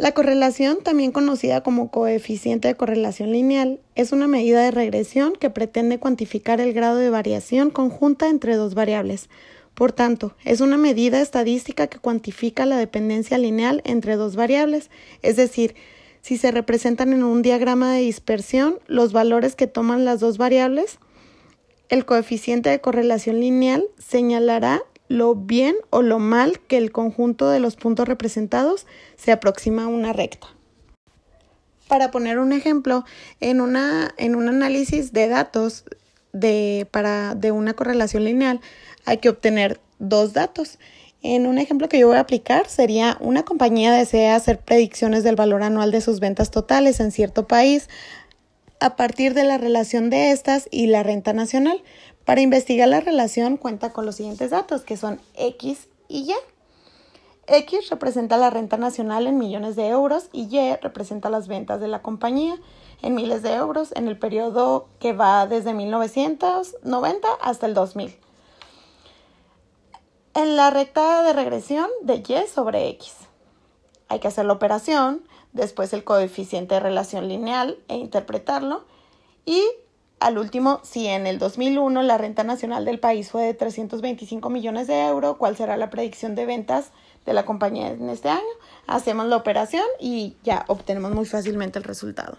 La correlación, también conocida como coeficiente de correlación lineal, es una medida de regresión que pretende cuantificar el grado de variación conjunta entre dos variables. Por tanto, es una medida estadística que cuantifica la dependencia lineal entre dos variables, es decir, si se representan en un diagrama de dispersión los valores que toman las dos variables, el coeficiente de correlación lineal señalará lo bien o lo mal que el conjunto de los puntos representados se aproxima a una recta. Para poner un ejemplo, en, una, en un análisis de datos de, para, de una correlación lineal hay que obtener dos datos. En un ejemplo que yo voy a aplicar sería una compañía desea hacer predicciones del valor anual de sus ventas totales en cierto país a partir de la relación de estas y la renta nacional. Para investigar la relación cuenta con los siguientes datos, que son X y Y. X representa la renta nacional en millones de euros y Y representa las ventas de la compañía en miles de euros en el periodo que va desde 1990 hasta el 2000. En la recta de regresión de Y sobre X. Hay que hacer la operación, después el coeficiente de relación lineal e interpretarlo y al último, si en el 2001 la renta nacional del país fue de 325 millones de euros, ¿cuál será la predicción de ventas de la compañía en este año? Hacemos la operación y ya obtenemos muy fácilmente el resultado.